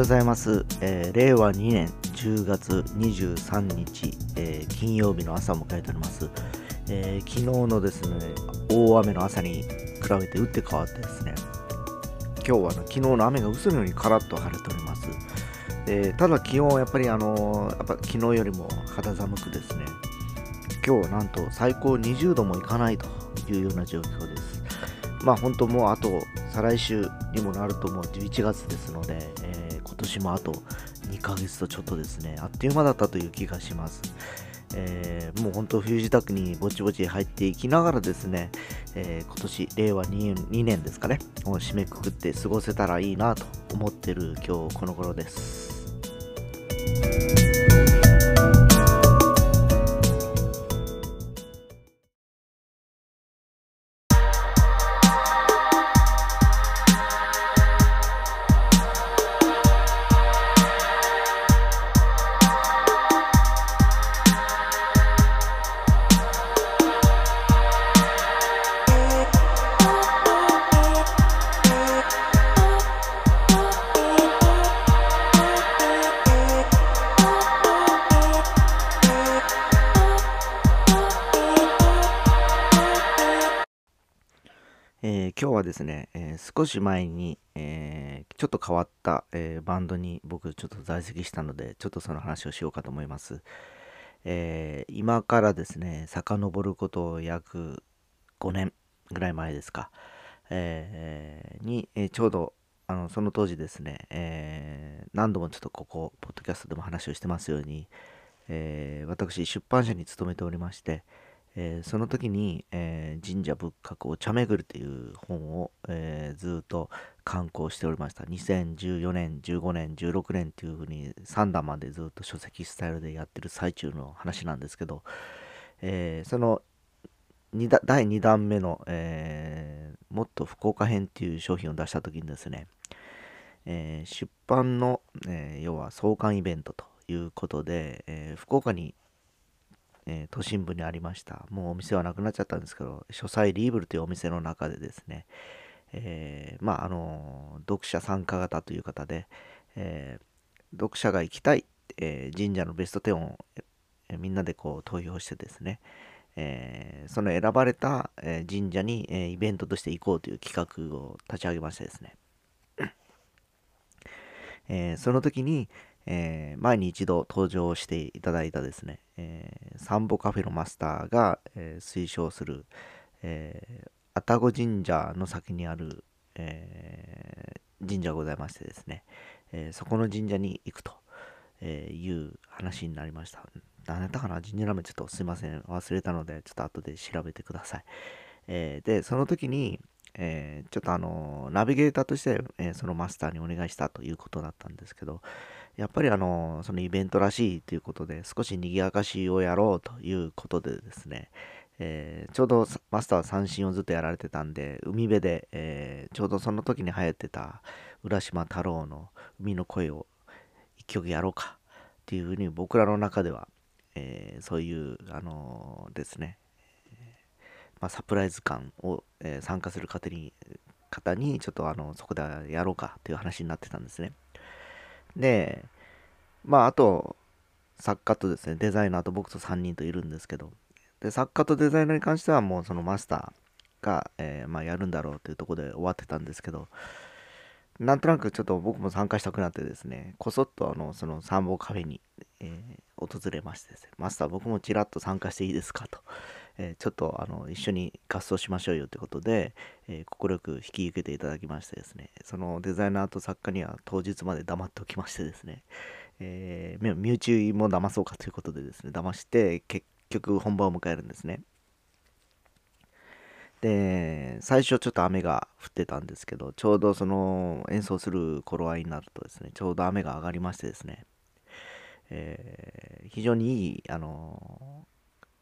ようございます、えー令和2年10月23日、えー金曜日の朝を迎えております、えー昨日のですね大雨の朝に比べて打って変わってですね今日は、ね、昨日の雨が嘘のようにカラッと晴れております、えーただ気温はやっぱりあのーやっぱ昨日よりも肌寒くですね今日はなんと最高20度もいかないというような状況です。まあ本当もうあと再来週にもなるともう11月ですので、年もあと2ヶ月とちょっとですねあっという間だったという気がします、えーもう本当冬支度にぼちぼち入っていきながらですね、えー今年令和 2, 2年ですかねを締めくくって過ごせたらいいなと思ってる今日この頃です。今日はですね、えー少し前に、えーちょっと変わった、えーバンドに僕ちょっと在籍したのでちょっとその話をしようかと思います、え今からですね遡ること約5年ぐらい前ですか、えに、えちょうどあのその当時ですね、えー何度もちょっとここポッドキャストでも話をしてますように、え私出版社に勤めておりまして、えーその時に、えー神社仏閣お茶巡るという本を、えーずっと刊行しておりました。2014年15年16年というふうに3段までずっと書籍スタイルでやってる最中の話なんですけど、えその二だ第2弾目の、えもっと福岡編っていう商品を出した時にですね、え出版の、え要は創刊イベントということで、え福岡にえー都心部にありました。もうお店はなくなっちゃったんですけど書斎リーブルというお店の中でですね、えーまああの読者参加型という方で、えー読者が行きたい、え神社のベスト10を、えみんなでこう投票してですね、えその選ばれた、え神社に、えイベントとして行こうという企画を立ち上げましてですね、えその時に、えー前に一度登場していただいたですね、えーサンボカフェのマスターが、えー推奨する、えー愛宕神社の先にある、え神社がございましてですね、えそこの神社に行くと、えいう話になりました。何やったかな？神社名前ちょっとすいません。忘れたので、ちょっと後で調べてください。えで、その時に、えちょっとあのナビゲーターとして、えそのマスターにお願いしたということだったんですけど、やっぱりあのそのイベントらしいということで、少し賑やかしをやろうということでですね、えーちょうどマスターは三振をずっとやられてたんで、海辺で、えーちょうどその時に流行ってた浦島太郎の海の声を一曲やろうかっていうふうに僕らの中では、えーそういう、あのですね、まあ、サプライズ感を、え参加する方に方にちょっとあのそこでやろうかという話になってたんですね。で、まああと作家とですねデザイナーと僕と3人といるんですけど。で作家とデザイナーに関してはもうそのマスターが、えーまあ、やるんだろうというとこで終わってたんですけど。なんとなくちょっと僕も参加したくなってですねこそっとあのその参謀カフェに、えー訪れましてですね。マスター僕もちらっと参加していいですか？と、えちょっとあの一緒に合奏しましょうよということで、え快く引き受けていただきましてですね。そのデザイナーと作家には当日まで黙っておきましてですね、えー身内も騙そうかということでですね騙して結局本番を迎えるんですね。で最初ちょっと雨が降ってたんですけどちょうどその演奏する頃合いになるとですねちょうど雨が上がりましてですね、えー非常にいい、あの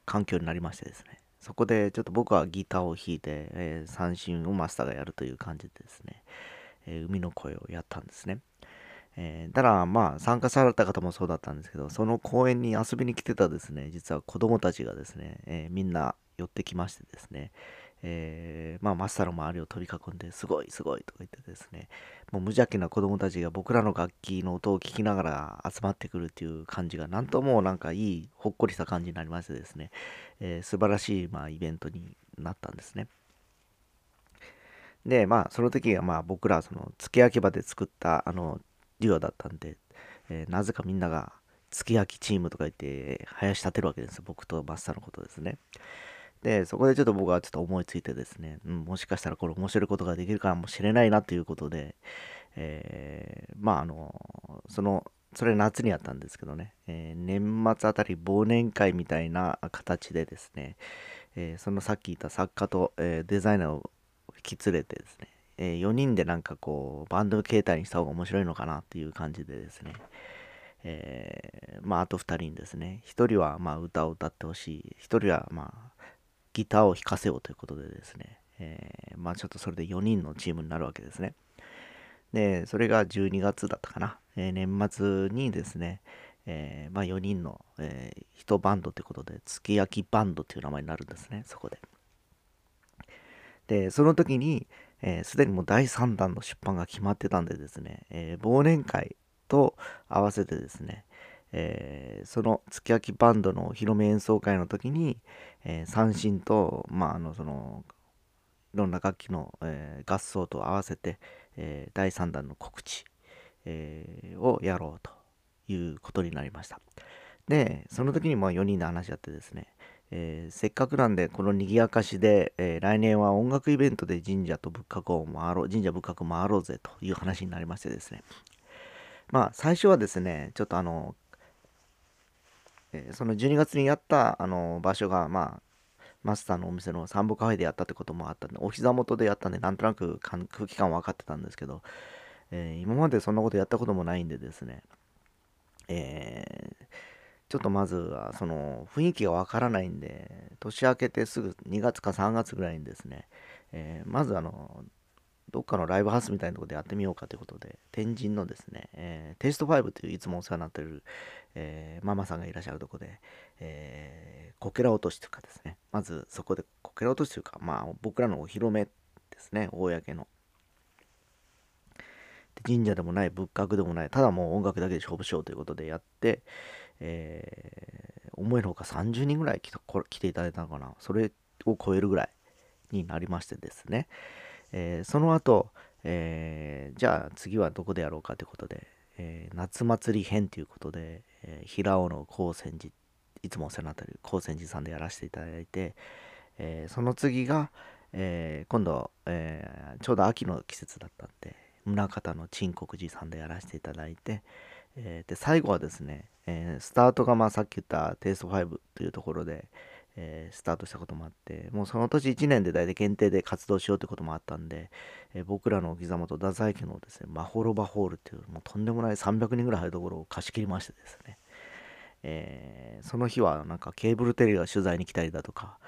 環境になりましてですね。そこでちょっと僕はギターを弾いて、えー三振をマスターがやるという感じでですね、えー海の声をやったんですね。えーただまあ参加された方もそうだったんですけどその公園に遊びに来てたですね実は子供たちがですね、えみんな寄ってきましてですね、えー、まあ、マスターの周りを取り囲んで、すごいすごいとか言ってですね、もう無邪気な子供たちが僕らの楽器の音を聞きながら集まってくるっていう感じが、なんともなんかいい、ほっこりした感じになりましてですね、えー、素晴らしい、まあ、イベントになったんですね。で、まあ、その時はまあ僕ら、その、付け焼き場で作った、あの、デュオだったんで、えー、なぜかみんなが、付け焼きチームとか言って、林立てるわけですよ。僕とマスターのことですね。で、そこでちょっと僕はちょっと思いついてですね、うん、もしかしたらこれ面白いことができるかもしれないなということで、えー、まああの、その、それ夏にやったんですけどね、えー、年末あたり忘年会みたいな形でですね、えー、そのさっき言った作家と、えデザイナーを引き連れてですね、え4人でなんかこう、バンド形態にした方が面白いのかなっていう感じでですね、えまああと2人にですね、1人はま歌を歌ってほしい、1人はまあギターを弾かせようということでですね、えー、まあちょっとそれで4人のチームになるわけですね。で、それが12月だったかな。えー、年末にですね、えー、まあ4人の、えー、1バンドということで、月焼きバンドという名前になるんですね、そこで。で、その時に、す、えー、で、にもう第3弾の出版が決まってたんでですね、え忘年会と合わせてですね、えー、その月焼きバンドのお披露目演奏会の時に、えー、三振と、まあ、あのそのいろんな楽器の、えー、合奏と合わせて、え第3弾の告知、えをやろうということになりました。で、その時にまあ4人で話し合ってですね、え、せっかくなんでこの賑やかしで、え、来年は音楽イベントで神社と仏閣を回ろう神社仏閣回ろうぜという話になりましてですねまあ最初はですねちょっとあのえ、その12月にやったあの場所が、まあ、マスターのお店のサンボカフェでやったってこともあったんで、お膝元でやったんで、なんとなく空気感分かってたんですけど、えー、今までそんなことやったこともないんでですね、えー、ちょっとまずはその雰囲気がわからないんで、年明けてすぐ2月か3月ぐらいにですね、えー、まずあの、どっかのライブハウスみたいなとこでやってみようかということで、天神のですね、えー、テイスト5といういつもお世話になってる、えー、ママさんがいらっしゃるとこで、えー、こけら落としというかですね、まずそこでこけら落としというか、まあ僕らのお披露目ですね、公の。神社でもない仏閣でもないただもう音楽だけで勝負しようということでやって、えー、思いのほか30人ぐらい来来ていただいたのかな。それを超えるぐらいになりましてですね、えー、その後、えー、じゃあ次はどこでやろうかということで、えー、夏祭り編ということで、え平尾の高専寺いつもお世話になっている高専寺さんでやらせていただいて、えその次が、え今度、えちょうど秋の季節だったんで宗像の陳国寺さんでやらせていただいて、えで最後はですね、えスタートがまあさっき言ったテイスト5というところで、えー、スタートしたこともあってもうその年1年で大体限定で活動しようってこともあったんで、えー、僕らのお膝元太宰家のですねマホロバホールっていうもうとんでもない300人ぐらい入るところを貸し切りましてですね、えー、その日はなんかケーブルテレビが取材に来たりだとか、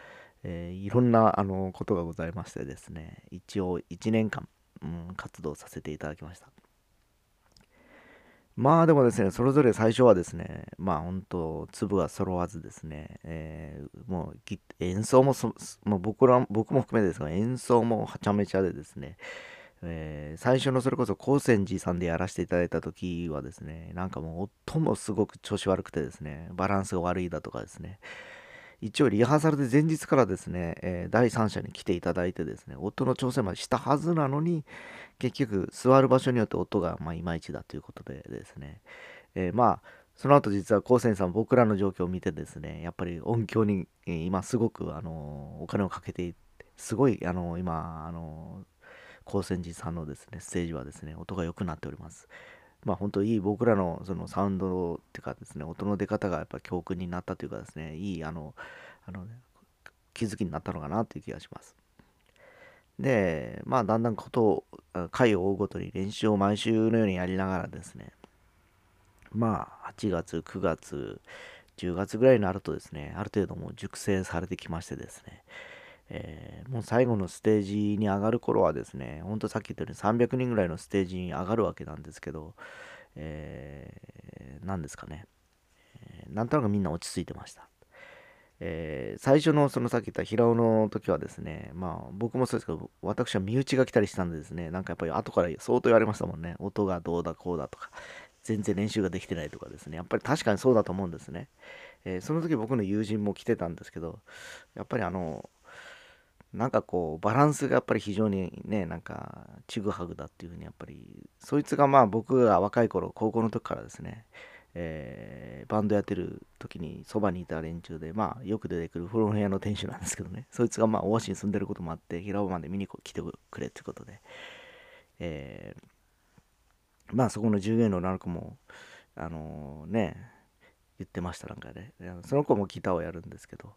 えいろんなあのことがございましてですね一応1年間、うん、活動させていただきました。まあでもですね、それぞれ最初はですね、まあ本当、粒が揃わずですね、えー、もう演奏ももう僕ら僕も含めてですが、演奏もはちゃめちゃでですね、えー、最初のそれこそ高専寺さんでやらせていただいた時はですね、なんかもう音もすごく調子悪くてですね、バランスが悪いだとかですね、一応リハーサルで前日からですね、えー、第三者に来ていただいてですね、音の調整までしたはずなのに、結局座る場所によって音がまいまいちだということでですね、えー、まあ、その後実は高専さん僕らの状況を見てですね、やっぱり音響に、今すごくあのお金をかけて、すごいあの今、あの高専寺さんのですね、ステージはですね、音が良くなっております。まあ本当いい僕らのそのサウンドっていうかですね、音の出方がやっぱ教訓になったというかですね、いいあの、あの、ね、気づきになったのかなという気がします。で、まあだんだんことを、回を追うごとに練習を毎週のようにやりながらですね、まあ8月、9月、10月ぐらいになるとですね、ある程度もう熟成されてきましてですね、えー、もう最後のステージに上がる頃はですね、ほんとさっき言ったように300人ぐらいのステージに上がるわけなんですけど、えー、何ですかね、えー、なんとなくみんな落ち着いてました。えー、最初のそのさっき言った平尾の時はですね、まあ僕もそうですけど、私は身内が来たりしたんでですね、なんかやっぱり後から相当言われましたもんね。音がどうだこうだとか、全然練習ができてないとかですね。やっぱり確かにそうだと思うんですね。えー、その時僕の友人も来てたんですけど、やっぱりあの、なんかこうバランスがやっぱり非常にねなんかちぐはぐだっていうふうにやっぱりそいつがまあ僕が若い頃高校の時からですね、えー、バンドやってる時にそばにいた連中でまあよく出てくる古本屋の店主なんですけどねそいつがまあ大橋に住んでることもあって平尾まで見に来てくれっていうことで、えー、まあそこの従業員の女の子もあのー、ね言ってましたなんかね。その子もギターをやるんですけど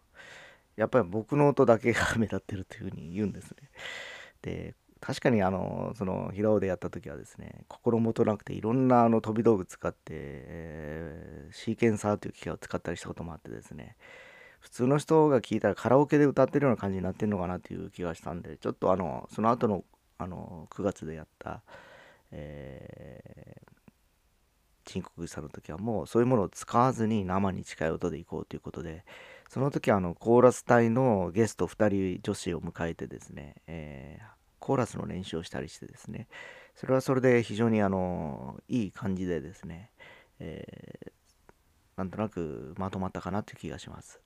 やっぱり僕の音だけが目立ってるというふうに言うんですね。で確かにあのその平尾でやった時はですね心もとなくていろんなあの飛び道具使って、えー、シーケンサーという機械を使ったりしたこともあってですね普通の人が聞いたらカラオケで歌ってるような感じになってるのかなという気がしたんでちょっとあのその後のあの9月でやった、えー、陳国さんの時はもうそういうものを使わずに生に近い音でいこうということでその時あのコーラス隊のゲスト2人女子を迎えてですね、えー、コーラスの練習をしたりしてですねそれはそれで非常にあのいい感じでですね、えー、なんとなくまとまったかなという気がします。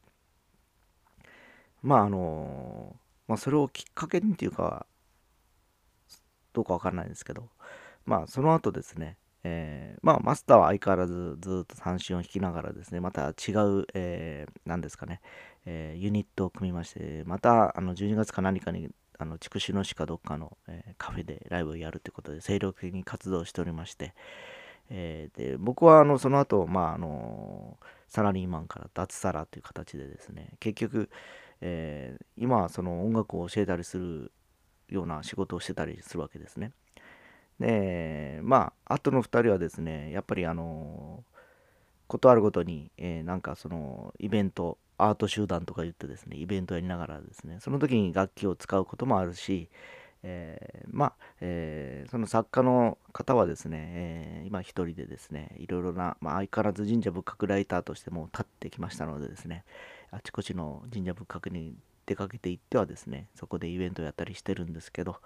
まああのまあそれをきっかけにというかどうかわからないんですけどまあその後ですねえー、まあ、マスターは相変わらずずっと三振を弾きながらですね、また違う、えー、何ですかね、えー、ユニットを組みまして、またあの12月か何かにあの筑紫野市かどっかの、えー、カフェでライブをやるということで精力的に活動しておりまして、えー、で僕はあのその後、まああのサラリーマンから脱サラという形でですね結局、え、今はその音楽を教えたりするような仕事をしてたりするわけですね。で、まあ、あとの2人はですね、やっぱりあの、ことあるごとに、えー、なんかそのイベント、アート集団とか言ってですね、イベントやりながらですね、その時に楽器を使うこともあるし、えー、まあ、えー、その作家の方はですね、えー、今一人でですね、いろいろな、まあ、相変わらず神社仏閣ライターとしても立ってきましたのでですね、あちこちの神社仏閣に出かけていってはですね、そこでイベントをやったりしてるんですけど、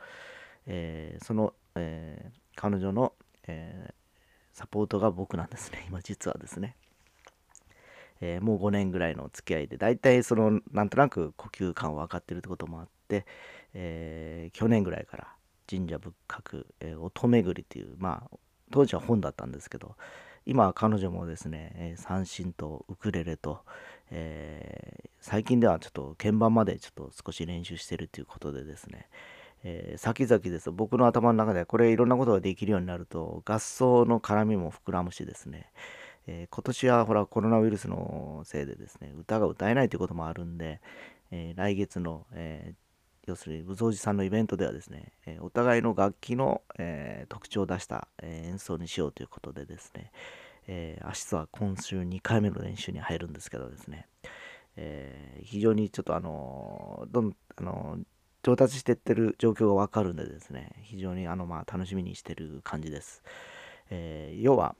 えー、その、えー、彼女の、えー、サポートが僕なんですね、今実はですね。えもう5年ぐらいの付き合いで、大体その、なんとなく呼吸感を分かってるってこともあって、え去年ぐらいから神社仏閣、え音巡りっていう、まあ、当時は本だったんですけど、今は彼女もですね、え三振とウクレレと、え、最近ではちょっと鍵盤までちょっと少し練習してるということでですね、えー、先々です僕の頭の中でこれいろんなことができるようになると合奏の絡みも膨らむしですね、えー、今年はほらコロナウイルスのせいでですね歌が歌えないということもあるんで、えー、来月の、え要するに武蔵寺さんのイベントではですね、えお互いの楽器の、え特徴を出した、え演奏にしようということでですね、え明日は今週2回目の練習に入るんですけどですね、え非常にちょっとあのどんあの上達していってる状況がわかるんでですね、非常にあの、まあ、楽しみにしてる感じです。えー、要は、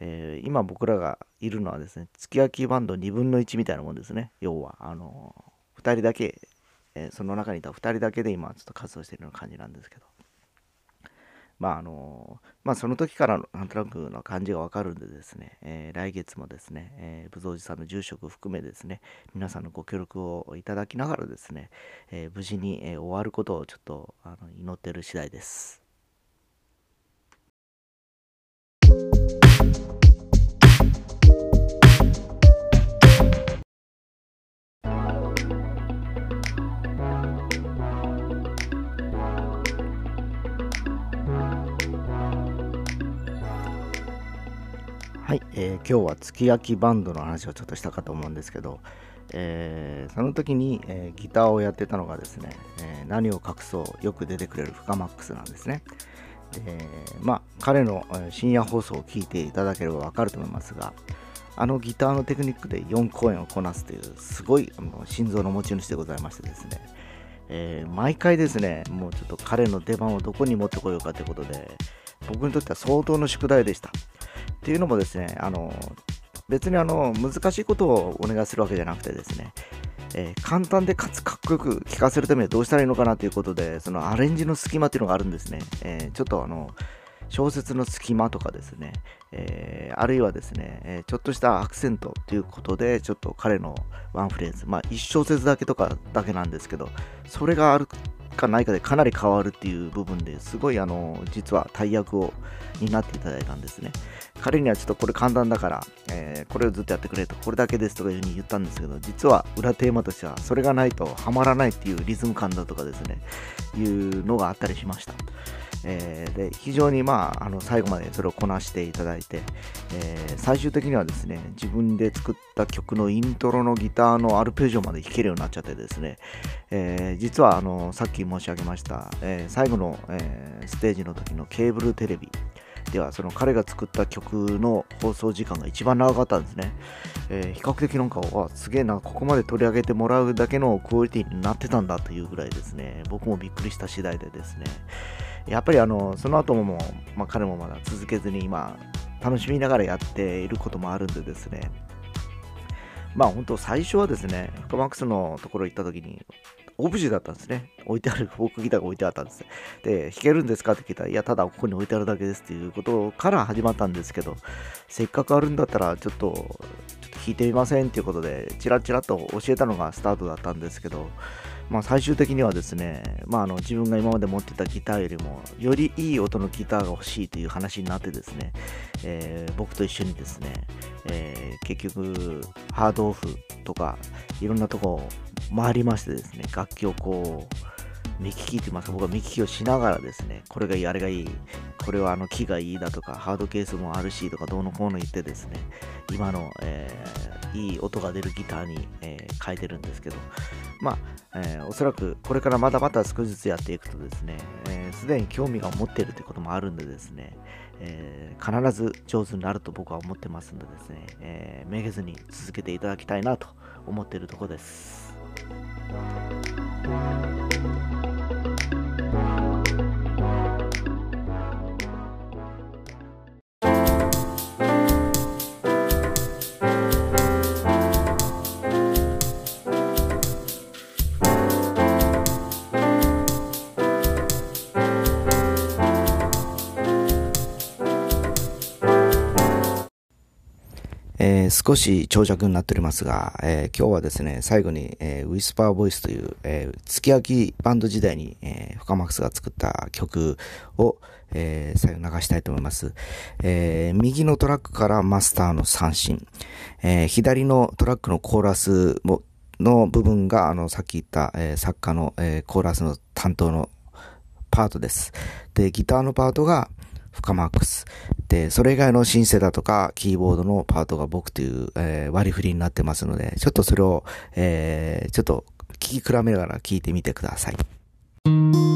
えー、今僕らがいるのはですね、月焼きバンド2分の1みたいなもんですね。要は、あの、2人だけ、えー、その中にいた2人だけで今ちょっと活動してるような感じなんですけど。まああのまあその時からなんとなくの感じがわかるんでですね、えー、来月もですね、えー、武蔵寺さんの住職含めですね、皆さんのご協力をいただきながらですね、えー、無事に、え終わることをちょっとあの祈ってる次第です。今日は月焼きバンドの話をちょっとしたかと思うんですけど、えー、その時に、えー、ギターをやってたのがですね、え何を隠そうよく出てくれるフカマックスなんですね。でまあ彼の深夜放送を聞いていただければわかると思いますがあのギターのテクニックで4公演をこなすというすごいあの心臓の持ち主でございましてですね、え毎回ですねもうちょっと彼の出番をどこに持ってこようかということで僕にとっては相当の宿題でした。っていうのもですね、あの別にあの難しいことをお願いするわけじゃなくてですね、えー、簡単でかつかっこよく聴かせるためにはどうしたらいいのかなということで、そのアレンジの隙間っていうのがあるんですね。えー、ちょっとあの、小説の隙間とかですね、えー、あるいはですね、えちょっとしたアクセントということで、ちょっと彼のワンフレーズ、まあ一小節だけとかだけなんですけど、それがあるかないかでかなり変わるっていう部分ですごいあの、実は大役を担っていただいたんですね。彼にはちょっとこれ簡単だから、えー、これをずっとやってくれと、これだけですとかいうふうに言ったんですけど、実は裏テーマとしては、それがないとハマらないっていうリズム感だとかですね、いうのがあったりしました。えー、で非常に、まあ、あの最後までそれをこなしていただいて、えー、最終的にはですね自分で作った曲のイントロのギターのアルペジオまで弾けるようになっちゃってですね、えー、実はあのさっき申し上げました、え最後の、えステージの時のケーブルテレビではその彼が作った曲の放送時間が一番長かったんですね、えー、比較的なんかわすげえなここまで取り上げてもらうだけのクオリティになってたんだというぐらいですね。僕もびっくりした次第でですね。やっぱりあのその後もまあ、彼もまだ続けずに今楽しみながらやっていることもあるんでですね。まあ本当最初はですねフカマックスのところ行った時にオブジェだったんですね。置いてある、フォークギターが置いてあったんです。で、弾けるんですかって聞いたら、いや、ただここに置いてあるだけですっていうことから始まったんですけど、せっかくあるんだったら、ちょっと、ちょっと弾いてみませんっていうことで、チラチラと教えたのがスタートだったんですけど、まあ、最終的にはですね、まあ、あの自分が今まで持ってたギターよりもよりいい音のギターが欲しいという話になってですね、えー、僕と一緒にですね、えー、結局ハードオフとかいろんなとこ回りましてですね楽器をこう目利きってます、僕は目利きをしながらですね、これがいい、あれがいい、これはあの木がいいだとか、ハードケースもあるしとか、どうのこうの言ってですね、今の、えー、いい音が出るギターに、えー、変えてるんですけど、まあ、えー、おそらくこれからまだまだ少しずつやっていくとですね、す、で、に興味が持ってるということもあるんでですね、えー、必ず上手になると僕は思ってますんでですね、えー、めげずに続けていただきたいなと思っているところです。少し長尺になっておりますが、えー、今日はですね、最後に、えー、ウィスパーボイスという、えー、月焼きバンド時代に、えー、フカマックスが作った曲を、えー、最後流したいと思います。えー、右のトラックからマスターの三振、えー、左のトラックのコーラスもの部分が、あの、さっき言った、えー、作家の、えー、コーラスの担当のパートです。で、ギターのパートが、深マックス。で、それ以外のシンセだとか、キーボードのパートが僕という、えー、割り振りになってますので、ちょっとそれを、えー、ちょっと聞き比べながら聞いてみてください。